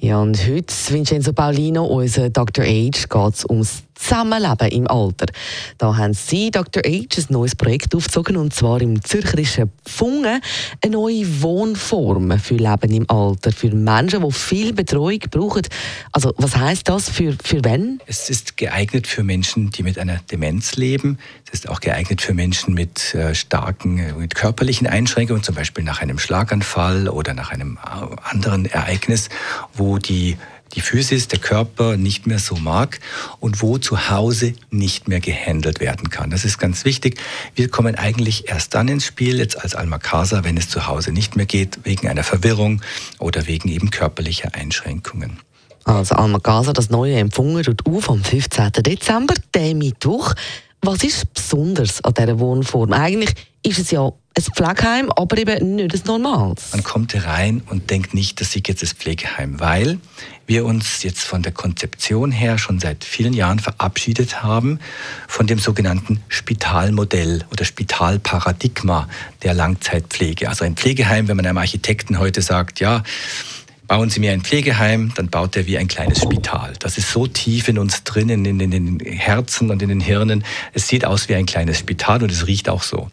Ja, und heute, Vincenzo Paulino, unser Dr. Age, geht es ums Zusammenleben im Alter. Da haben Sie, Dr. Age, ein neues Projekt aufgezogen, und zwar im zürcherischen Pfungen, eine neue Wohnform für Leben im Alter, für Menschen, die viel Betreuung brauchen. Also, was heißt das für, für wen? Es ist geeignet für Menschen, die mit einer Demenz leben. Es ist auch geeignet für Menschen mit äh, starken äh, mit körperlichen Einschränkungen, zum Beispiel nach einem Schlaganfall oder nach einem äh, anderen Ereignis, wo die die Physis, der Körper nicht mehr so mag und wo zu Hause nicht mehr gehandelt werden kann. Das ist ganz wichtig. Wir kommen eigentlich erst dann ins Spiel, jetzt als Alma Casa, wenn es zu Hause nicht mehr geht, wegen einer Verwirrung oder wegen eben körperlicher Einschränkungen. Also Alma Casa, das neue Empfungen tut auf am 15. Dezember, der Mittwoch. Was ist besonders an dieser Wohnform? Eigentlich ist es ja ein Pflegeheim, aber eben nicht ein normales. Man kommt rein und denkt nicht, das ist jetzt das Pflegeheim, weil wir uns jetzt von der Konzeption her schon seit vielen Jahren verabschiedet haben von dem sogenannten Spitalmodell oder Spitalparadigma der Langzeitpflege. Also ein Pflegeheim, wenn man einem Architekten heute sagt, ja, bauen Sie mir ein Pflegeheim, dann baut er wie ein kleines Spital. Das ist so tief in uns drinnen, in, den Herzen und in den Hirnen. Es sieht aus wie ein kleines Spital und es riecht auch so.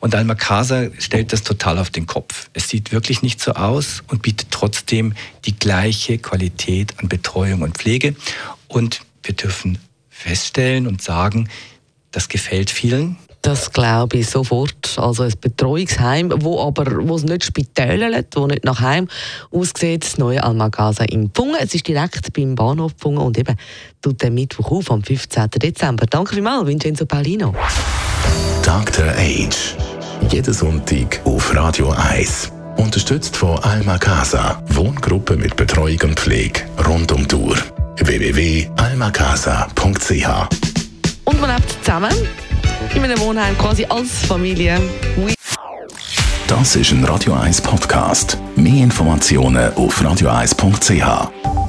Und Alma Casa stellt das total auf den Kopf. Es sieht wirklich nicht so aus und bietet trotzdem die gleiche Qualität an Betreuung und Pflege. Und wir dürfen feststellen und sagen, das gefällt vielen. Das glaube ich sofort. Also ein Betreuungsheim, wo aber wo es nicht spitälelt, wo nicht nach Heim aussieht, das neue Almagasa in Pfungen. Es ist direkt beim Bahnhof Pfungen und eben tut der Mittwoch auf am 15. Dezember. Danke vielmals, Vincenzo Paulino. Dr. Age. Jeden Sonntag auf Radio 1. Unterstützt von Alma Casa. Wohngruppe mit Betreuung und Pflege rund um die Uhr. www.almacasa.ch Und man lebt zusammen in einem Wohnheim quasi als Familie. Das ist ein Radio 1 Podcast. Mehr Informationen auf radio1.ch.